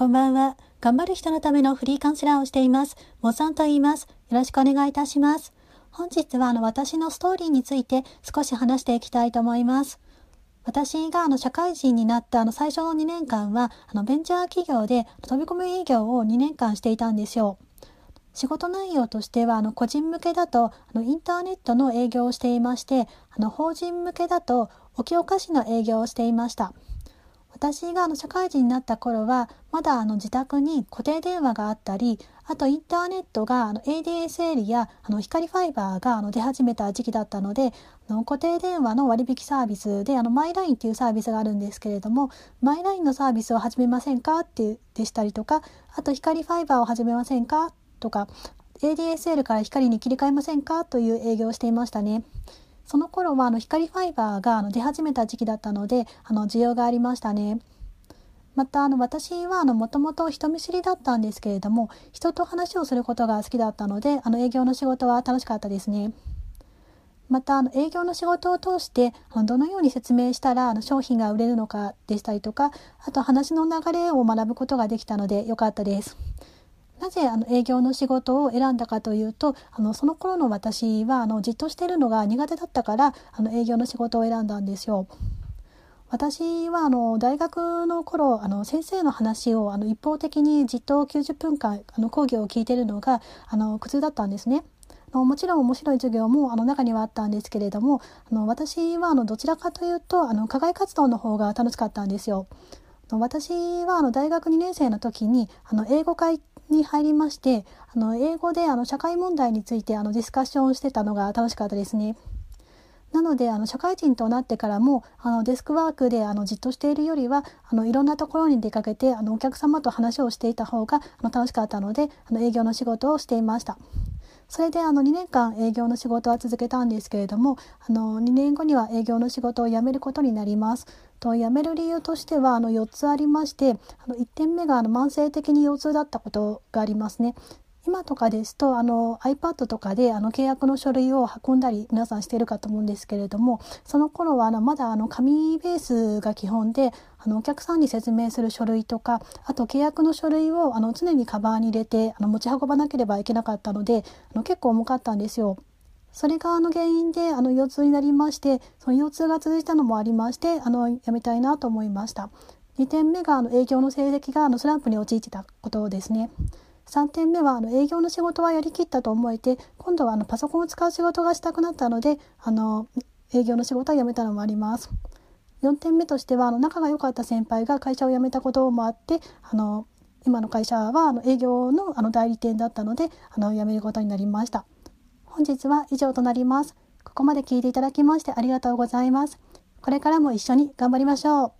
こんばんは。頑張る人のためのフリーカウンセラーをしています。もさんと言います。よろしくお願いいたします。本日はあの私のストーリーについて少し話していきたいと思います。私があの社会人になったあの最初の2年間はあのベンチャー企業で飛び込み営業を2年間していたんですよ。仕事内容としてはあの個人向けだとあのインターネットの営業をしていましてあの法人向けだと置きお菓子の営業をしていました。私があの社会人になった頃はまだあの自宅に固定電話があったりあとインターネットがあの ADSL やあの光ファイバーがあの出始めた時期だったのであの固定電話の割引サービスであのマイラインっていうサービスがあるんですけれどもマイラインのサービスを始めませんかってでしたりとかあと光ファイバーを始めませんかとか ADSL から光に切り替えませんかという営業をしていましたね。その頃はあの光ファイバーがあの出始めた時期だったのであの需要がありましたね。またあの私はもともと人見知りだったんですけれども人と話をすることが好きだったのであの営業の仕事は楽しかったですね。またあの営業の仕事を通してどのように説明したらあの商品が売れるのかでしたりとかあと話の流れを学ぶことができたので良かったです。なぜあの営業の仕事を選んだかというとあのその頃の私はあのじっとしているのが苦手だったからあの営業の仕事を選んだんですよ。私はあの大学の頃あの先生の話をあの一方的にじっと90分間あの講義を聞いているのがあの苦痛だったんですね。もちろん面白い授業もあの中にはあったんですけれどもあの私はあのどちらかというとあの課外活動の方が楽しかったんですよ。私はあの大学2年生の時にあの英語会に入りましてあの英語であの社会問題についてあのディスカッションをしてたのが楽しかったですね。なのであの社会人となってからもあのデスクワークであのじっとしているよりはあのいろんなところに出かけてあのお客様と話をしていた方があの楽しかったのであの営業の仕事をしていました。それであの2年間営業の仕事は続けたんですけれどもあの2年後には営業の仕事を辞めることになります。と辞める理由としてはあの4つありましてあの1点目があの慢性的に腰痛だったことがありますね。今とかですとあの iPad とかであの契約の書類を運んだり皆さんしてるかと思うんですけれどもその頃はあのまだあの紙ベースが基本であのお客さんに説明する書類とかあと契約の書類をあの常にカバーに入れてあの持ち運ばなければいけなかったのであの結構重かったんですよ。それがあの原因であの腰痛になりましてその腰痛が続いたのもありましてあのやめたいなと思いました。2点目があの営業の成績があのスランプに陥ってたことですね。3点目はあの営業の仕事はやりきったと思えて今度はあのパソコンを使う仕事がしたくなったのであの営業の仕事は辞めたのもあります。4点目としてはあの仲が良かった先輩が会社を辞めたこともあってあの今の会社はあの営業のあの代理店だったのであの辞めることになりました。本日は以上となります。ここまで聞いていただきましてありがとうございます。これからも一緒に頑張りましょう。